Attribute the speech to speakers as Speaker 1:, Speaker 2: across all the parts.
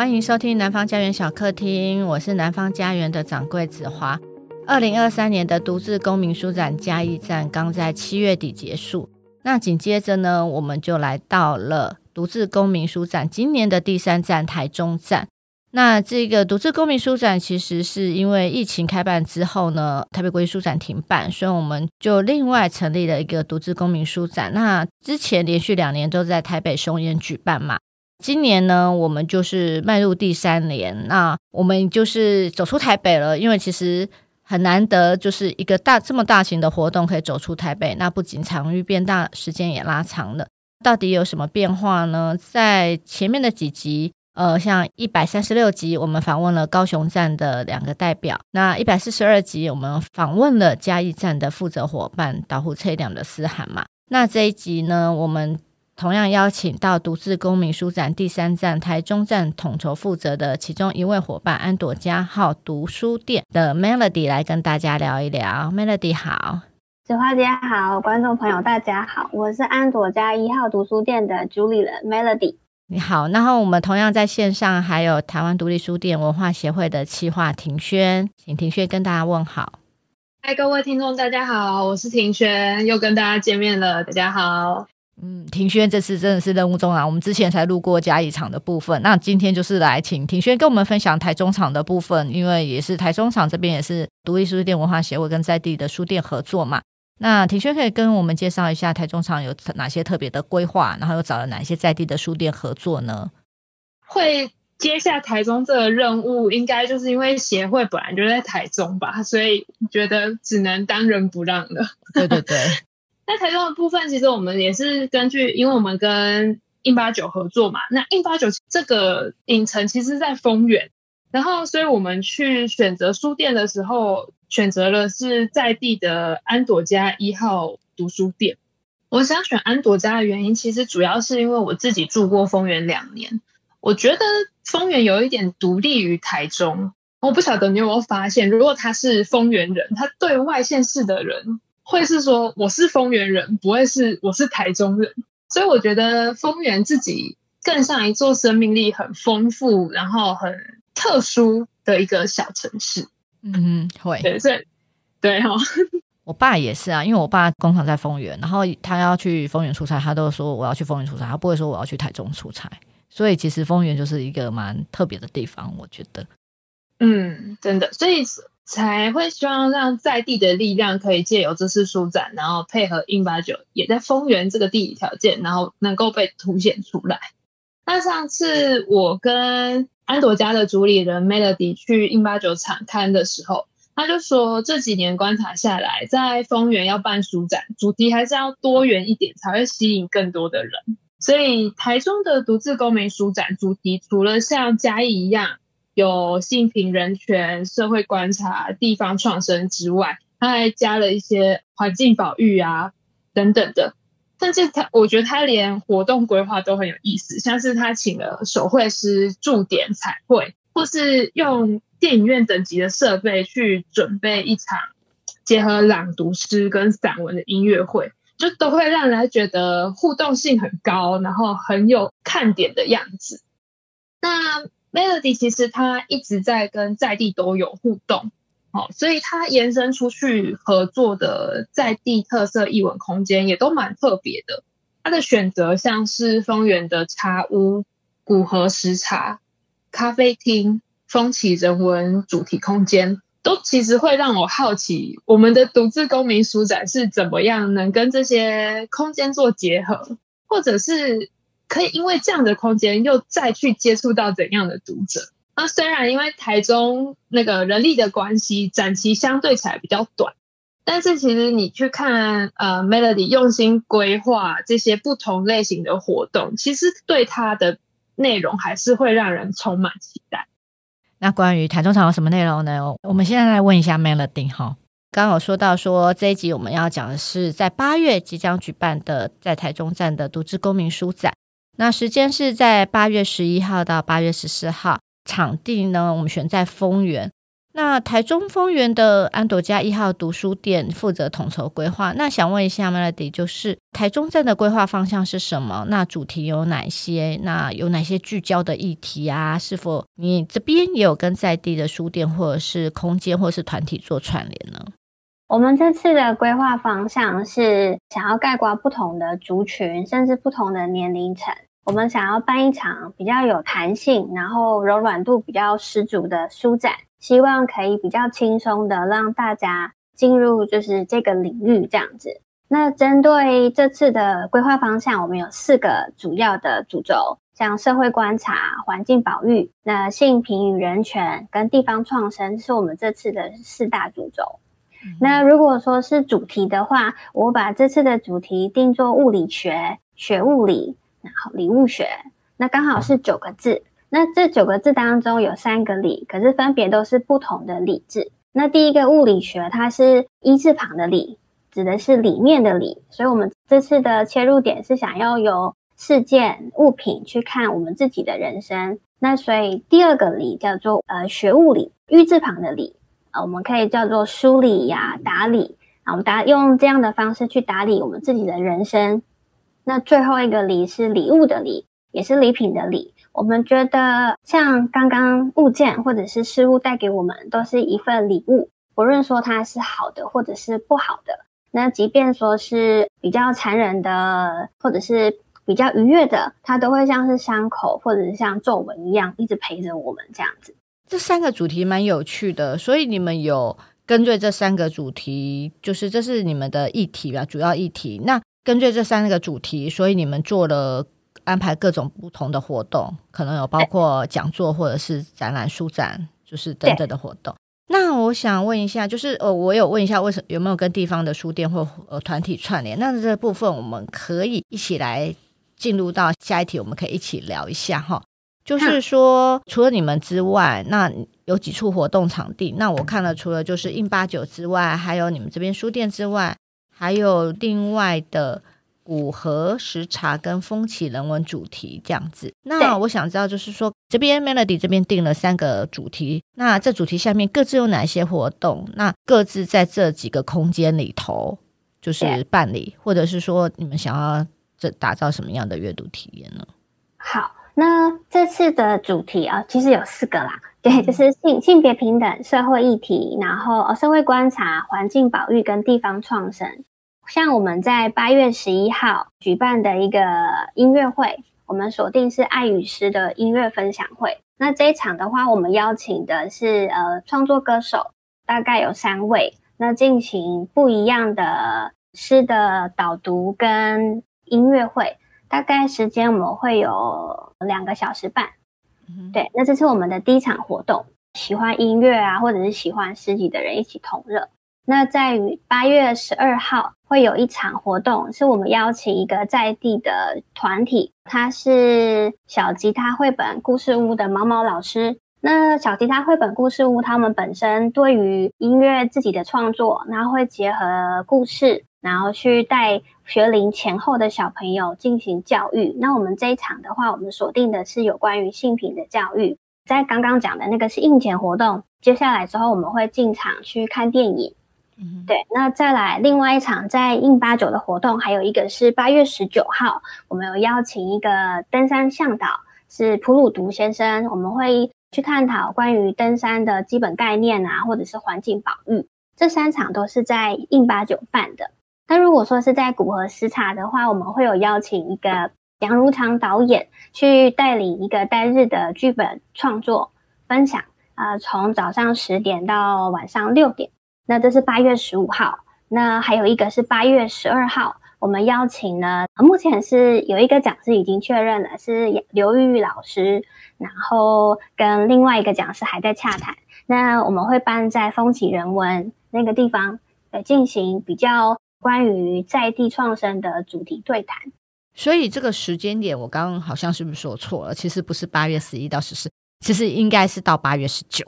Speaker 1: 欢迎收听南方家园小客厅，我是南方家园的掌柜子华。二零二三年的独自公民书展嘉义站刚在七月底结束，那紧接着呢，我们就来到了独自公民书展今年的第三站台中站。那这个独自公民书展其实是因为疫情开办之后呢，台北国际书展停办，所以我们就另外成立了一个独自公民书展。那之前连续两年都在台北松烟举办嘛。今年呢，我们就是迈入第三年，那我们就是走出台北了，因为其实很难得，就是一个大这么大型的活动可以走出台北。那不仅场域变大，时间也拉长了。到底有什么变化呢？在前面的几集，呃，像一百三十六集，我们访问了高雄站的两个代表；那一百四十二集，我们访问了嘉义站的负责伙伴岛湖车辆的思涵嘛。那这一集呢，我们。同样邀请到独自公民书展第三站台中站统筹负责的其中一位伙伴安朵加号读书店的 Melody 来跟大家聊一聊。Melody 好，
Speaker 2: 子花姐好，观众朋友大家好，我是安朵家一号读书店的主理人 Melody。
Speaker 1: 你好，然后我们同样在线上还有台湾独立书店文化协会的企划庭轩，请庭轩跟大家问好。
Speaker 3: 嗨，各位听众大家好，我是庭轩，又跟大家见面了，大家好。
Speaker 1: 嗯，庭轩这次真的是任务重啊！我们之前才路过嘉义场的部分，那今天就是来请庭轩跟我们分享台中场的部分，因为也是台中场这边也是独立书店文化协会跟在地的书店合作嘛。那庭轩可以跟我们介绍一下台中场有哪些特别的规划，然后又找了哪些在地的书店合作呢？
Speaker 3: 会接下台中这个任务，应该就是因为协会本来就在台中吧，所以觉得只能当仁不让了。
Speaker 1: 对对对。
Speaker 3: 在台中的部分，其实我们也是根据，因为我们跟印八九合作嘛。那印八九这个影城其实在丰原，然后所以我们去选择书店的时候，选择了是在地的安朵家一号读书店。我想选安朵家的原因，其实主要是因为我自己住过丰原两年，我觉得丰原有一点独立于台中。我不晓得你有没有发现，如果他是丰原人，他对外县市的人。会是说我是丰原人，不会是我是台中人，所以我觉得丰原自己更像一座生命力很丰富，然后很特殊的一个小城市。
Speaker 1: 嗯，会，
Speaker 3: 对，所以对哈、哦，
Speaker 1: 我爸也是啊，因为我爸工厂在丰原，然后他要去丰原出差，他都说我要去丰原出差，他不会说我要去台中出差。所以其实丰原就是一个蛮特别的地方，我觉得。
Speaker 3: 嗯，真的，所以。才会希望让在地的力量可以借由这次书展，然后配合印八九也在丰原这个地理条件，然后能够被凸显出来。那上次我跟安朵家的主理人 Melody 去印八九场刊的时候，他就说这几年观察下来，在丰原要办书展，主题还是要多元一点，才会吸引更多的人。所以台中的独自公民书展主题，除了像嘉义一样。有性平人权、社会观察、地方创生之外，他还加了一些环境保育啊等等的。甚至他，我觉得他连活动规划都很有意思，像是他请了手绘师驻点彩绘，或是用电影院等级的设备去准备一场结合朗读诗跟散文的音乐会，就都会让人觉得互动性很高，然后很有看点的样子。那。Melody 其实他一直在跟在地都有互动，哦，所以他延伸出去合作的在地特色艺文空间也都蛮特别的。他的选择像是丰原的茶屋、古河食茶、咖啡厅、风起人文主题空间，都其实会让我好奇，我们的独自公民书展是怎么样能跟这些空间做结合，或者是。可以因为这样的空间，又再去接触到怎样的读者？那虽然因为台中那个人力的关系，展期相对起来比较短，但是其实你去看呃 Melody 用心规划这些不同类型的活动，其实对它的内容还是会让人充满期待。
Speaker 1: 那关于台中场有什么内容呢？我们现在来问一下 Melody 哈。刚好说到说这一集我们要讲的是在八月即将举办的在台中站的读字公民书展。那时间是在八月十一号到八月十四号，场地呢，我们选在丰原。那台中丰原的安朵家一号读书店负责统筹规划。那想问一下 Melody，就是台中站的规划方向是什么？那主题有哪些？那有哪些聚焦的议题啊？是否你这边也有跟在地的书店或者是空间或者是团体做串联呢？
Speaker 2: 我们这次的规划方向是想要概括不同的族群，甚至不同的年龄层。我们想要办一场比较有弹性，然后柔软度比较十足的书展。希望可以比较轻松的让大家进入就是这个领域这样子。那针对这次的规划方向，我们有四个主要的主轴，像社会观察、环境保育、那性平与人权跟地方创生，是我们这次的四大主轴。嗯。那如果说是主题的话，我把这次的主题定做物理学、学物理，然后理物学，那刚好是九个字。那这九个字当中有三个理，可是分别都是不同的理字。那第一个物理学，它是一字旁的理，指的是里面的理。所以我们这次的切入点是想要由事件物品去看我们自己的人生。那所以第二个理叫做呃学物理，玉字旁的理，呃我们可以叫做梳理呀、打理啊，我们打用这样的方式去打理我们自己的人生。那最后一个礼是礼物的礼，也是礼品的礼。我们觉得，像刚刚物件或者是事物带给我们，都是一份礼物，不论说它是好的或者是不好的。那即便说是比较残忍的，或者是比较愉悦的，它都会像是伤口或者是像皱纹一样，一直陪着我们这样子。
Speaker 1: 这三个主题蛮有趣的，所以你们有跟对这三个主题，就是这是你们的议题吧，主要议题。那根据这三个主题，所以你们做了。安排各种不同的活动，可能有包括讲座或者是展览、书展，就是等等的活动。那我想问一下，就是呃，我有问一下，为什么有没有跟地方的书店或呃团体串联？那这部分我们可以一起来进入到下一题，我们可以一起聊一下哈。就是说，除了你们之外，那有几处活动场地？那我看了，除了就是印八九之外，还有你们这边书店之外，还有另外的。古河时茶跟风起人文主题这样子，那我想知道，就是说这边 Melody 这边定了三个主题，那这主题下面各自有哪些活动？那各自在这几个空间里头就是办理，或者是说你们想要这打造什么样的阅读体验呢？
Speaker 2: 好，那这次的主题啊，其实有四个啦，对，就是性性别平等、社会议题，然后哦社会观察、环境保育跟地方创生。像我们在八月十一号举办的一个音乐会，我们锁定是爱与诗的音乐分享会。那这一场的话，我们邀请的是呃创作歌手，大概有三位，那进行不一样的诗的导读跟音乐会，大概时间我们会有两个小时半。嗯。对，那这是我们的第一场活动，喜欢音乐啊，或者是喜欢诗集的人一起同乐。那在于八月十二号会有一场活动，是我们邀请一个在地的团体，他是小吉他绘本故事屋的毛毛老师。那小吉他绘本故事屋，他们本身对于音乐自己的创作，然后会结合故事，然后去带学龄前后的小朋友进行教育。那我们这一场的话，我们锁定的是有关于性平的教育。在刚刚讲的那个是应前活动，接下来之后我们会进场去看电影。对，那再来另外一场在印八九的活动，还有一个是八月十九号，我们有邀请一个登山向导，是普鲁独先生，我们会去探讨关于登山的基本概念啊，或者是环境保育。这三场都是在印八九办的。那如果说是在古河食茶的话，我们会有邀请一个杨如常导演去带领一个单日的剧本创作分享，呃，从早上十点到晚上六点。那这是八月十五号，那还有一个是八月十二号，我们邀请呢，目前是有一个讲师已经确认了，是刘玉玉老师，然后跟另外一个讲师还在洽谈。那我们会办在风起人文那个地方，呃，进行比较关于在地创生的主题对谈。
Speaker 1: 所以这个时间点，我刚刚好像是不是说错了？其实不是八月十一到十四，其实应该是到八月十九。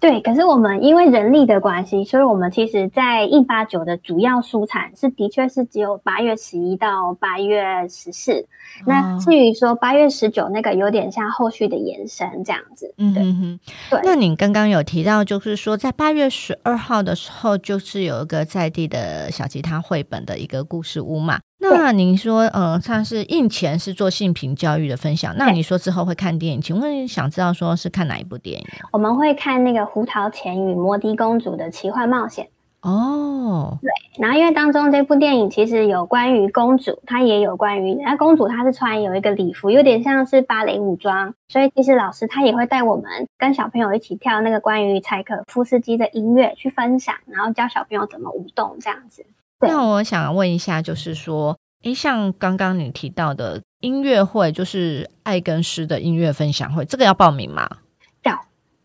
Speaker 2: 对，可是我们因为人力的关系，所以我们其实，在189的主要书产是的确是只有八月十一到八月十四。那至于说八月十九那个，有点像后续的延伸这样子。嗯哼哼，对。
Speaker 1: 那你刚刚有提到，就是说在八月十二号的时候，就是有一个在地的小吉他绘本的一个故事屋嘛。那您说，呃，他是印前是做性平教育的分享，那你说之后会看电影，请问想知道说是看哪一部电影？
Speaker 2: 我们会看那个《胡桃钳与摩的公主的奇幻冒险》
Speaker 1: 哦，
Speaker 2: 对，然后因为当中这部电影其实有关于公主，她也有关于那公主她是穿有一个礼服，有点像是芭蕾舞装，所以其实老师他也会带我们跟小朋友一起跳那个关于柴可夫斯基的音乐去分享，然后教小朋友怎么舞动这样子。
Speaker 1: 那我想问一下，就是说，诶，像刚刚你提到的音乐会，就是爱跟诗的音乐分享会，这个要报名吗？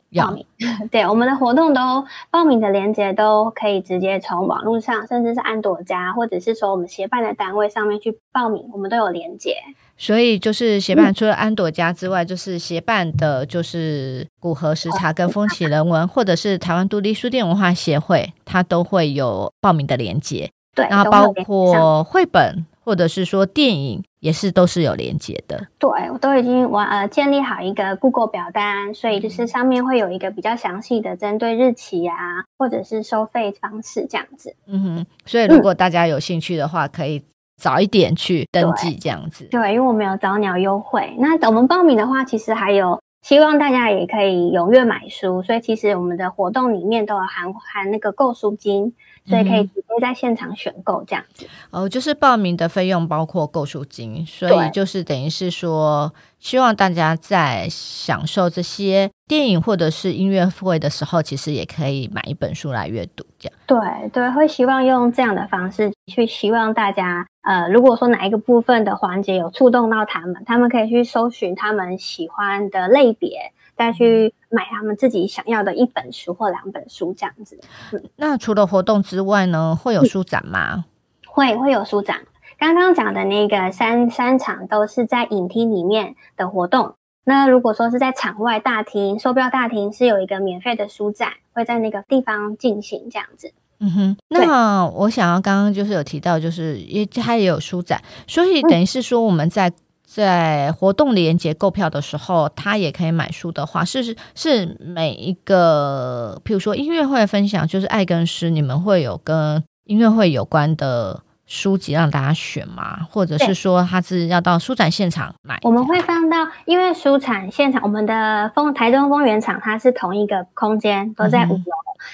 Speaker 2: 要报名。对，我们的活动都报名的链接都可以直接从网络上，甚至是安朵家，或者是说我们协办的单位上面去报名，我们都有连接。
Speaker 1: 所以就是协办除了安朵家之外，嗯、就是协办的，就是古河时茶跟风起人文，或者是台湾独立书店文化协会，它都会有报名的连接。
Speaker 2: 对，
Speaker 1: 然后包括绘本或者是说电影，也是都是有连接的。
Speaker 2: 对，我都已经完呃建立好一个 Google 表单，所以就是上面会有一个比较详细的针对日期啊，或者是收费方式这样子。
Speaker 1: 嗯哼，所以如果大家有兴趣的话，嗯、可以早一点去登记这样子。
Speaker 2: 对，因为我们有早鸟优惠。那我们报名的话，其实还有希望大家也可以踊跃买书，所以其实我们的活动里面都有含含那个购书金。所以可以直接在现场选购这样子。
Speaker 1: 嗯、哦，就是报名的费用包括购书金，所以就是等于是说，希望大家在享受这些电影或者是音乐会的时候，其实也可以买一本书来阅读，这样。
Speaker 2: 对对，会希望用这样的方式去希望大家，呃，如果说哪一个部分的环节有触动到他们，他们可以去搜寻他们喜欢的类别。再去买他们自己想要的一本书或两本书这样子。嗯，
Speaker 1: 那除了活动之外呢，会有书展吗？
Speaker 2: 嗯，会会有书展。刚刚讲的那个三三场都是在影厅里面的活动。那如果说是在场外大厅，售票大厅是有一个免费的书展，会在那个地方进行这样子。
Speaker 1: 嗯哼。那我想要刚刚就是有提到，就是也它也有书展，所以等于是说我们在。在活动连结购票的时候，他也可以买书的话，是是每一个，譬如说音乐会分享，就是爱跟诗，你们会有跟音乐会有关的书籍让大家选吗？或者是说他是要到书展现场买？
Speaker 2: 我们会放到，因为书展现场，我们的丰台中丰原场它是同一个空间，都在五楼，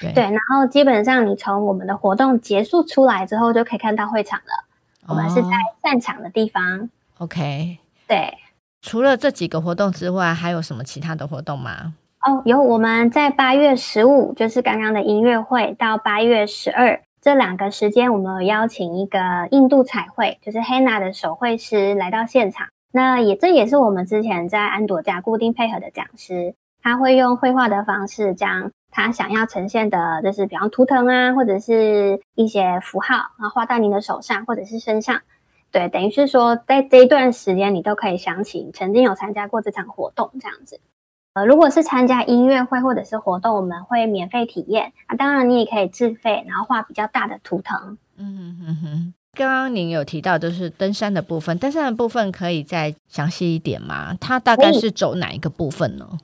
Speaker 2: 嗯，对，对，然后基本上你从我们的活动结束出来之后，就可以看到会场了。我们是在散场的地方。
Speaker 1: 哦，OK。
Speaker 2: 对，
Speaker 1: 除了这几个活动之外，还有什么其他的活动吗？
Speaker 2: 哦，有，我们在八月十五，就是刚刚的音乐会，到八月十二这两个时间，我们有邀请一个印度彩绘，就是 Henna 的手绘师来到现场。那也这也是我们之前在安朵家固定配合的讲师，他会用绘画的方式，将他想要呈现的，就是比方图腾啊，或者是一些符号，然后画到您的手上或者是身上。对，等于是说，在这一段时间，你都可以想起曾经有参加过这场活动这样子。呃，如果是参加音乐会或者是活动，我们会免费体验啊。当然，你也可以自费，然后画比较大的图腾。
Speaker 1: 嗯哼哼哼。刚刚您有提到，就是登山的部分，登山的部分可以再详细一点吗？它大概是走哪一个部分呢？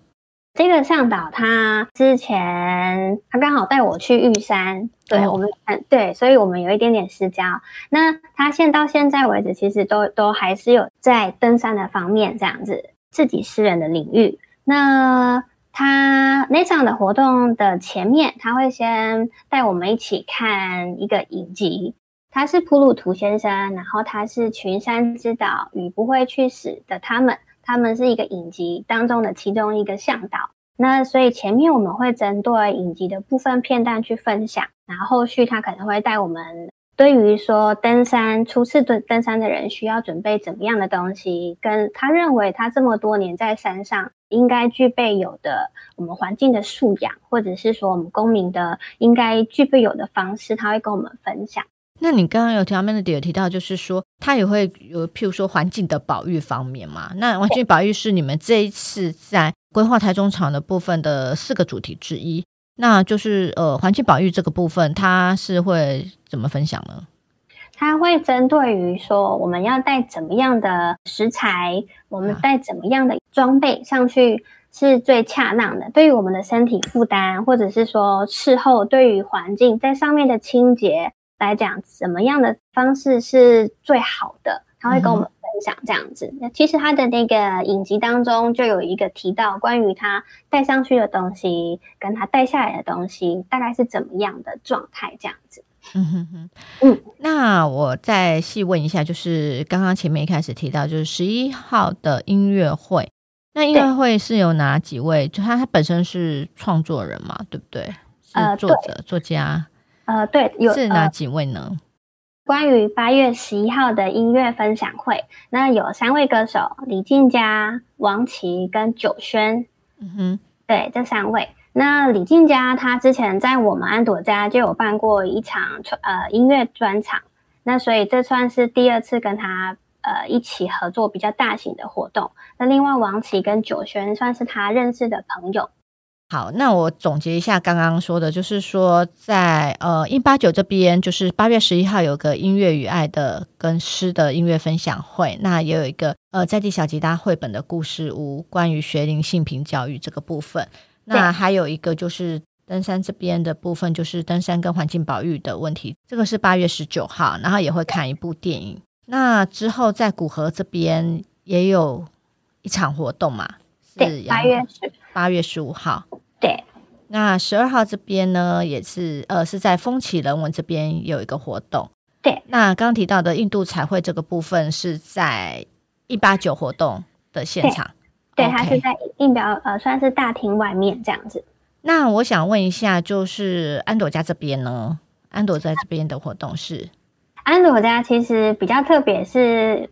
Speaker 2: 这个向导他之前他刚好带我去玉山，对、哦、我们嗯对，所以我们有一点点私交。那他现到现在为止，其实都都还是有在登山的方面这样子自己私人的领域。那他那场的活动的前面，他会先带我们一起看一个影集，他是普鲁图先生，然后他是群山之岛与不会去死的他们。他们是一个影集当中的其中一个向导，那所以前面我们会针对影集的部分片段去分享，然后后续他可能会带我们对于说登山初次登登山的人需要准备怎么样的东西，跟他认为他这么多年在山上应该具备有的我们环境的素养，或者是说我们公民的应该具备有的方式，他会跟我们分享。
Speaker 1: 那你刚刚有提到 Melody 有提到，就是说他也会有，譬如说环境的保育方面嘛。那环境保育是你们这一次在规划台中场的部分的四个主题之一。那就是呃，环境保育这个部分，它是会怎么分享呢？
Speaker 2: 它会针对于说，我们要带怎么样的食材，我们带怎么样的装备上去是最恰当的，对于我们的身体负担，或者是说事后对于环境在上面的清洁来讲，什么样的方式是最好的，他会跟我们。分享这样子，那其实他的那个影集当中就有一个提到关于他带上去的东西，跟他带下来的东西大概是怎么样的状态，这样子。
Speaker 1: 嗯哼哼，嗯，那我再细问一下，就是刚刚前面一开始提到，就是十一号的音乐会，那音乐会是有哪几位？就他他本身是创作人嘛，对不对？是作者、呃、作家。
Speaker 2: 呃，对，有
Speaker 1: 是哪几位呢？呃
Speaker 2: 关于八月十一号的音乐分享会，那有三位歌手：李静佳、王琦跟九轩。嗯哼，对，这三位。那李静佳她之前在我们安朵家就有办过一场呃音乐专场，那所以这算是第二次跟他呃一起合作比较大型的活动。那另外王琦跟九轩算是他认识的朋友。
Speaker 1: 好，那我总结一下刚刚说的，就是说在呃189这边，就是八月十一号有个音乐与爱的跟诗的音乐分享会，那也有一个呃在地小吉他绘本的故事屋，关于学龄性平教育这个部分。那还有一个就是登山这边的部分，就是登山跟环境保育的问题，这个是八月十九号，然后也会看一部电影。那之后在古河这边也有一场活动嘛。
Speaker 2: 是，八月十
Speaker 1: 八月十五号。
Speaker 2: 对，
Speaker 1: 那十二号这边呢，也是呃是在风起人文这边有一个活动。
Speaker 2: 对，
Speaker 1: 那刚刚提到的印度彩绘这个部分是在一八九活动的现
Speaker 2: 场。对、对，它是在印表呃算是大厅外面这样子。
Speaker 1: 那我想问一下，就是安朵家这边呢？安朵在这边的活动是？
Speaker 2: 安朵家其实比较特别，是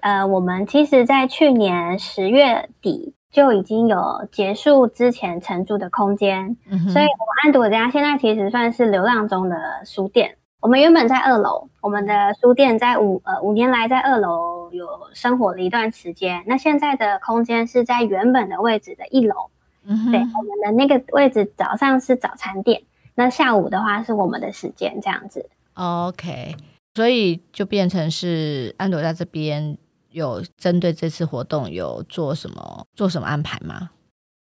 Speaker 2: 呃我们其实在去年十月底。就已经有结束之前承租的空间，嗯、所以我们安朵家现在其实算是流浪中的书店。我们原本在二楼，我们的书店在五呃五年来在二楼有生活了一段时间。那现在的空间是在原本的位置的一楼，嗯，对，我们的那个位置早上是早餐店，那下午的话是我们的时间这样子。
Speaker 1: OK，所以就变成是安朵在这边。有针对这次活动有做什么做什么安排吗？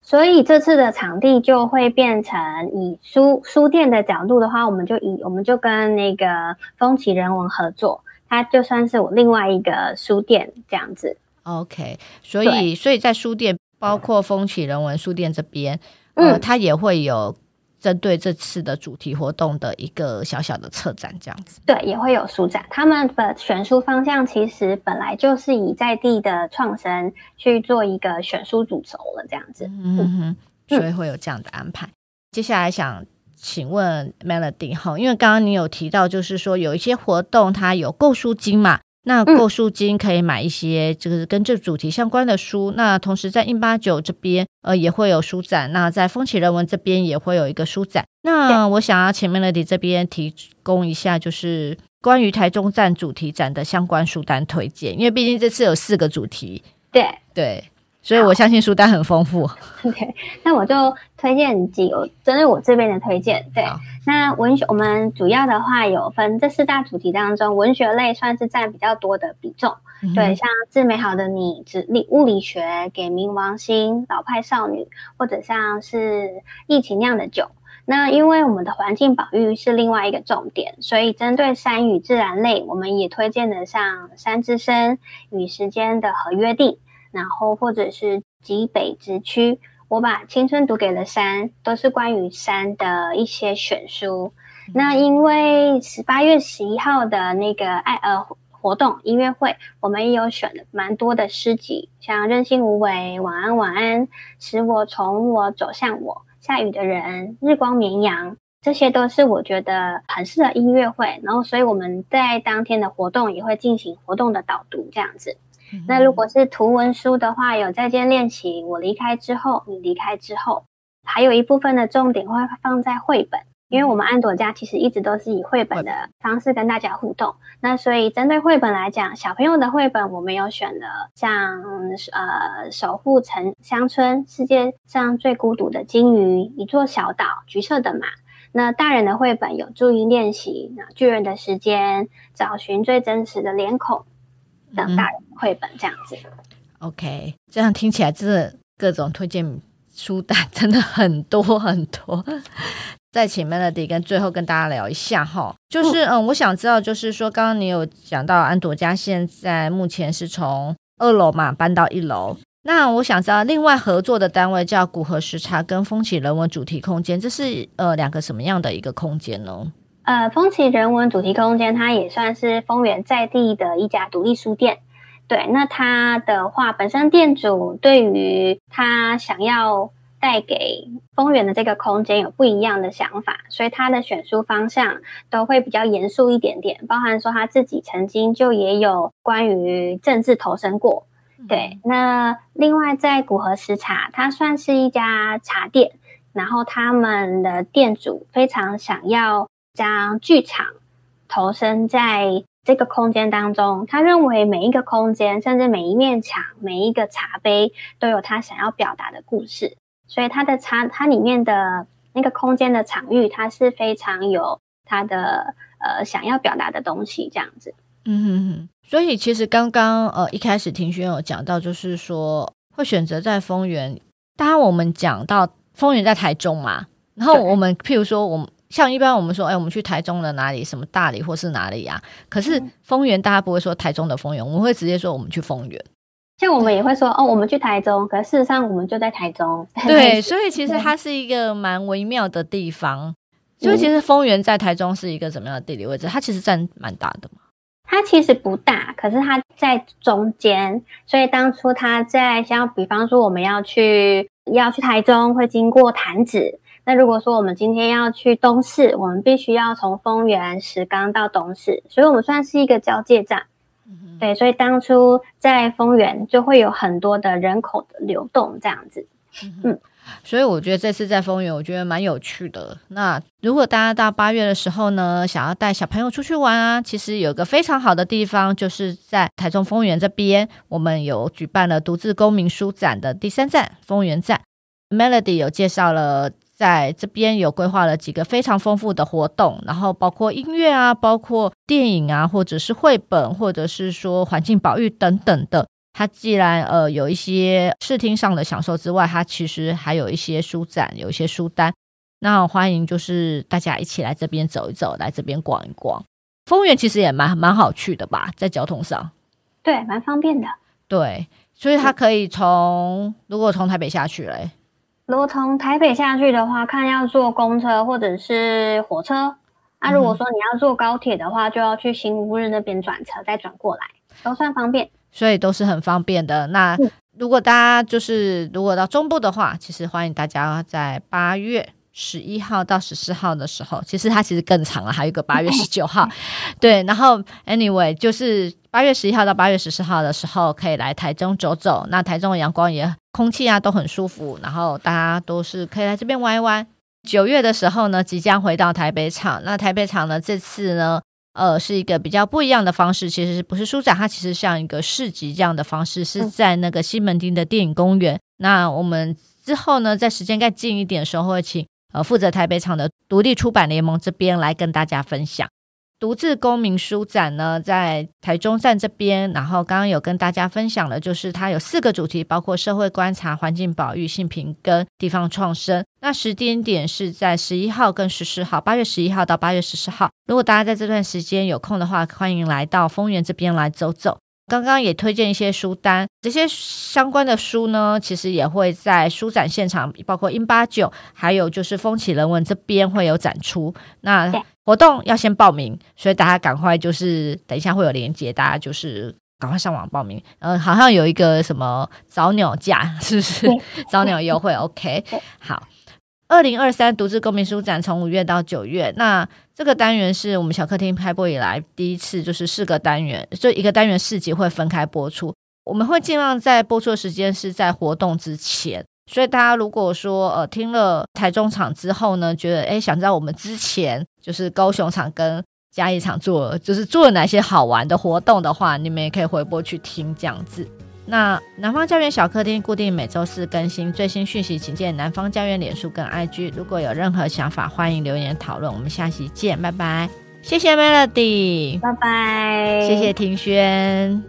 Speaker 2: 所以这次的场地就会变成以书书店的角度的话，我们就以我们就跟那个风起人文合作，它就算是我另外一个书店这样子。
Speaker 1: OK，所以所以在书店包括风起人文书店这边，呃，嗯，它也会有。针对这次的主题活动的一个小小的策展，这样子，
Speaker 2: 对，也会有书展。他们的选书方向其实本来就是以在地的创生去做一个选书主轴了，这样子。
Speaker 1: 嗯哼，所以会有这样的安排。嗯、接下来想请问 Melody 哈，因为刚刚你有提到，就是说有一些活动它有购书金嘛？那购书金可以买一些就是跟这主题相关的书。嗯、那同时在印八九这边呃也会有书展。那在风起人文这边也会有一个书展。那我想要前面 Lady 这边提供一下，就是关于台中站主题展的相关书单推荐，因为毕竟这次有四个主题。
Speaker 2: 对
Speaker 1: 对。所以我相信书单很丰富。
Speaker 2: OK，那我就推荐几个针对我这边的推荐。对，那文学我们主要的话有分这四大主题当中，文学类算是占比较多的比重。嗯、对，像《致美好的你》、《物理物理学》、《给冥王星》、《老派少女》，或者像是《疫情酿的酒》。那因为我们的环境保育是另外一个重点，所以针对山与自然类，我们也推荐的像《山之声》与时间的合约定。然后，或者是极北之区，我把青春读给了山，都是关于山的一些选书。那因为十八月十一号的那个爱呃活动音乐会，我们也有选了蛮多的诗集，像任性无为、晚安晚安、使我从我走向我、下雨的人、日光绵羊，这些都是我觉得很适合音乐会。然后，所以我们在当天的活动也会进行活动的导读，这样子。那如果是图文书的话，有再见练习，我离开之后，你离开之后，还有一部分的重点会放在绘本，因为我们安朵家其实一直都是以绘本的方式跟大家互动。那所以针对绘本来讲，小朋友的绘本我们有选了像呃守护城乡村、世界上最孤独的鲸鱼、一座小岛、橘色的马。那大人的绘本有注意练习、那巨人的时间、找寻最真实的脸孔等大人绘本这样子。
Speaker 1: 嗯、OK，这样听起来真的各种推荐书单真的很多很多。再请 Melody 跟最后跟大家聊一下哈，就是嗯，我想知道，就是说刚刚你有讲到安朵家现在目前是从二楼嘛搬到一楼。那我想知道，另外合作的单位叫古河时差跟风起人文主题空间，这是呃两个什么样的一个空间呢？
Speaker 2: 呃，风起人文主题空间，它也算是丰原在地的一家独立书店。对，那它的话，本身店主对于他想要带给丰原的这个空间有不一样的想法，所以他的选书方向都会比较严肃一点点，包含说他自己曾经就也有关于政治投身过。对，那另外在古河时茶，它算是一家茶店，然后他们的店主非常想要将剧场投身在这个空间当中。他认为每一个空间，甚至每一面墙、每一个茶杯，都有他想要表达的故事。所以他的茶，它里面的那个空间的场域，它是非常有他的呃想要表达的东西，这样子。
Speaker 1: 嗯哼哼。所以其实刚刚呃一开始庭轩有讲到，就是说会选择在丰原。当然我们讲到丰原在台中嘛，然后我们譬如说我们像一般我们说，哎，我们去台中的哪里，什么大理或是哪里呀？可是丰原大家不会说台中的丰原，我们会直接说我们去丰原。
Speaker 2: 像我们也会说哦，我们去台中，可是事实上我们就在台中。
Speaker 1: 对，所以其实它是一个蛮微妙的地方。所以其实丰原在台中是一个怎么样的地理位置？它其实占蛮大的嘛。
Speaker 2: 它其实不大，可是它在中间，所以当初它在像比方说我们要去要去台中，会经过潭子。那如果说我们今天要去东势，我们必须要从丰原石冈到东势，所以我们算是一个交界站。嗯、对，所以当初在丰原就会有很多的人口的流动，这样子。嗯
Speaker 1: 所以我觉得这次在丰原，我觉得蛮有趣的。那如果大家到八月的时候呢，想要带小朋友出去玩啊，其实有个非常好的地方，就是在台中丰原这边，我们有举办了独自公民书展的第三站丰原站。Melody 有介绍了，在这边有规划了几个非常丰富的活动，然后包括音乐啊，包括电影啊，或者是绘本，或者是说环境保育等等的。它既然呃有一些视听上的享受之外，它其实还有一些书展，有一些书单。那欢迎就是大家一起来这边走一走，来这边逛一逛。丰原其实也蛮蛮好去的吧，在交通上，
Speaker 2: 对，蛮方便的。
Speaker 1: 对，所以它可以从如果从台北下去嘞，
Speaker 2: 如果从台北下去的话，看要坐公车或者是火车。那、如果说你要坐高铁的话，就要去新乌日那边转车，再转过来，都算方便。
Speaker 1: 所以都是很方便的。那如果大家就是如果到中部的话，其实欢迎大家在八月十一号到十四号的时候，其实它其实更长了，还有一个八月十九号。对，然后 anyway 就是八月十一号到八月十四号的时候，可以来台中走走。那台中的阳光也空气啊都很舒服，然后大家都是可以来这边玩一玩。九月的时候呢，即将回到台北场。那台北场呢，这次呢。呃，是一个比较不一样的方式，其实不是书展？它其实像一个市集这样的方式，是在那个西门町的电影公园。嗯、那我们之后呢，在时间再近一点的时候，会请呃负责台北场的独立出版联盟这边来跟大家分享。独自公民书展呢，在台中站这边，然后刚刚有跟大家分享了，就是它有四个主题，包括社会观察、环境保育、性平跟地方创生。那时间点是在十一号跟十四号，八月十一号到八月十四号。如果大家在这段时间有空的话，欢迎来到丰原这边来走走。刚刚也推荐一些书单，这些相关的书呢，其实也会在书展现场，包括英八九，还有就是风起人文这边会有展出。那活动要先报名，所以大家赶快就是等一下会有连接，大家就是赶快上网报名。呃，好像有一个什么早鸟价，是不是？早鸟优惠？OK，好。二零二三独自公民书展从五月到九月，那这个单元是我们小客厅开播以来第一次，就是四个单元，就一个单元四集会分开播出。我们会尽量在播出的时间是在活动之前，所以大家如果说呃听了台中场之后呢，觉得哎想知道我们之前就是高雄场跟嘉义场做就是做了哪些好玩的活动的话，你们也可以回播去听这样子。那南方家园小客厅固定每周四更新最新讯息，请见南方家园脸书跟 IG。如果有任何想法，欢迎留言讨论。我们下期见，拜拜。谢谢 Melody，
Speaker 2: 拜拜。
Speaker 1: 谢谢庭轩。